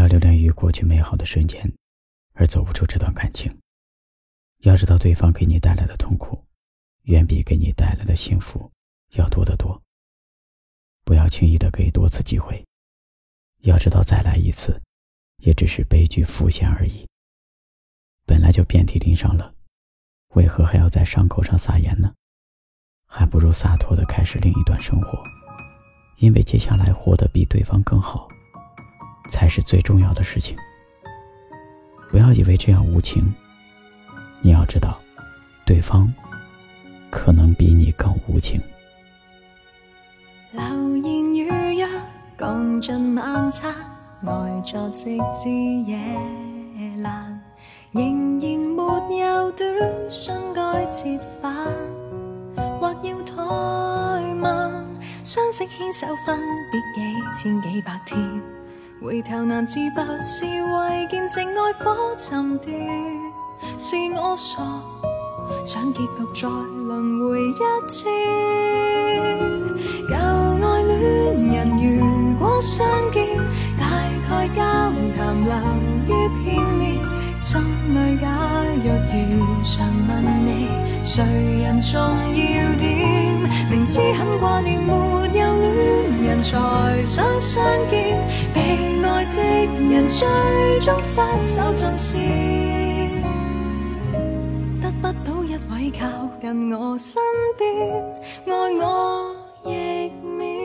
要留恋于过去美好的瞬间，而走不出这段感情。要知道，对方给你带来的痛苦，远比给你带来的幸福要多得多。不要轻易的给多次机会。要知道，再来一次，也只是悲剧浮现而已。本来就遍体鳞伤了，为何还要在伤口上撒盐呢？还不如洒脱的开始另一段生活，因为接下来活得比对方更好，才是最重要的事情。不要以为这样无情，你要知道，对方可能比你更无情。流言如约，共进晚餐，呆坐直至夜阑，仍然没有短信该折返。或要怠慢，相识牵手分别几千几百天，回头难自拔，是为见证爱火沉淀。是我傻，想结局再轮回一次。旧爱恋人如果相见，大概交谈流于片面，心里假若如常问你，谁人重要点？明知很挂念，没有恋人才想相见，最终失手尽线，得不到一位靠近我身边，爱我亦免。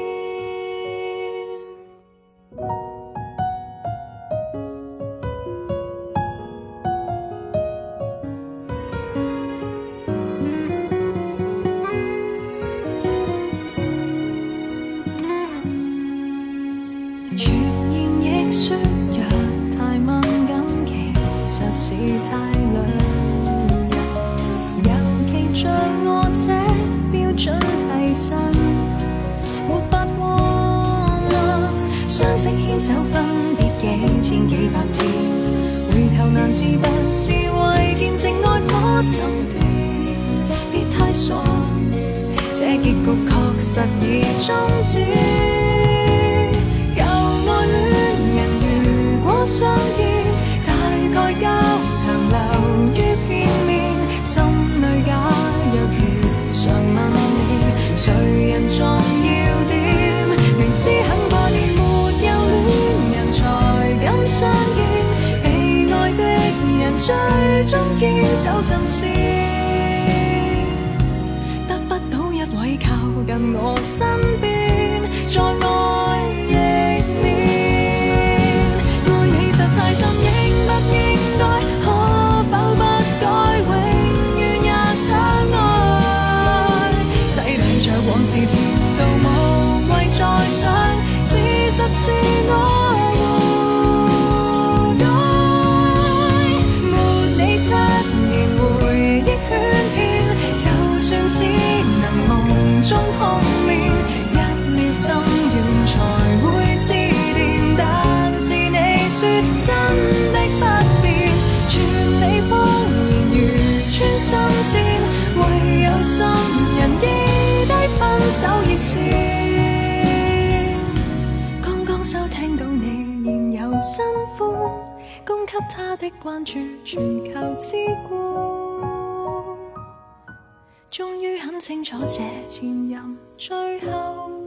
自拔，是为见证爱火沉断。别太傻，这结局确实已终止。最终坚守阵线，得不到一位靠近我身边，手热线。新欢供给他的关注，全球之冠，终于很清楚这前任最后。